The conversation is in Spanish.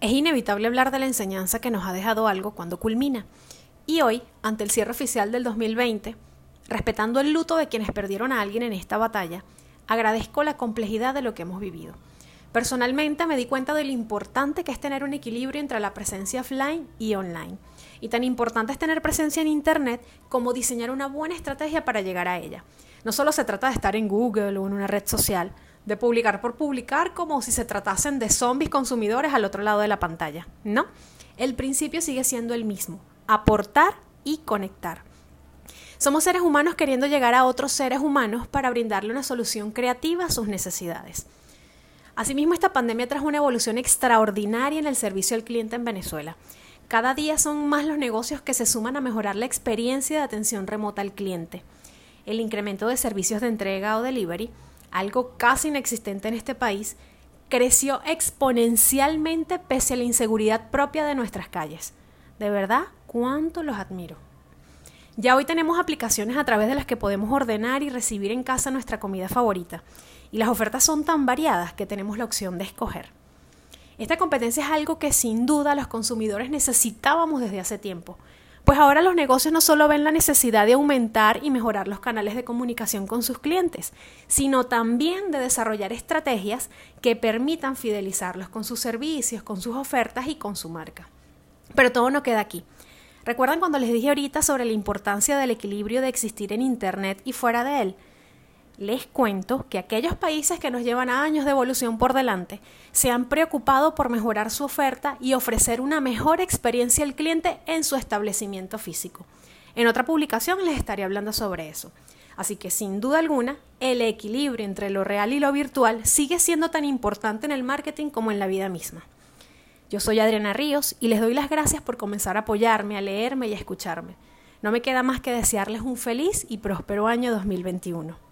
Es inevitable hablar de la enseñanza que nos ha dejado algo cuando culmina. Y hoy, ante el cierre oficial del 2020, respetando el luto de quienes perdieron a alguien en esta batalla, agradezco la complejidad de lo que hemos vivido. Personalmente me di cuenta de lo importante que es tener un equilibrio entre la presencia offline y online. Y tan importante es tener presencia en Internet como diseñar una buena estrategia para llegar a ella. No solo se trata de estar en Google o en una red social, de publicar por publicar como si se tratasen de zombies consumidores al otro lado de la pantalla. No, el principio sigue siendo el mismo, aportar y conectar. Somos seres humanos queriendo llegar a otros seres humanos para brindarle una solución creativa a sus necesidades. Asimismo, esta pandemia trajo una evolución extraordinaria en el servicio al cliente en Venezuela. Cada día son más los negocios que se suman a mejorar la experiencia de atención remota al cliente. El incremento de servicios de entrega o delivery algo casi inexistente en este país, creció exponencialmente pese a la inseguridad propia de nuestras calles. De verdad, cuánto los admiro. Ya hoy tenemos aplicaciones a través de las que podemos ordenar y recibir en casa nuestra comida favorita, y las ofertas son tan variadas que tenemos la opción de escoger. Esta competencia es algo que sin duda los consumidores necesitábamos desde hace tiempo, pues ahora los negocios no solo ven la necesidad de aumentar y mejorar los canales de comunicación con sus clientes, sino también de desarrollar estrategias que permitan fidelizarlos con sus servicios, con sus ofertas y con su marca. Pero todo no queda aquí. ¿Recuerdan cuando les dije ahorita sobre la importancia del equilibrio de existir en Internet y fuera de él? Les cuento que aquellos países que nos llevan años de evolución por delante se han preocupado por mejorar su oferta y ofrecer una mejor experiencia al cliente en su establecimiento físico. En otra publicación les estaré hablando sobre eso. Así que sin duda alguna, el equilibrio entre lo real y lo virtual sigue siendo tan importante en el marketing como en la vida misma. Yo soy Adriana Ríos y les doy las gracias por comenzar a apoyarme, a leerme y a escucharme. No me queda más que desearles un feliz y próspero año 2021.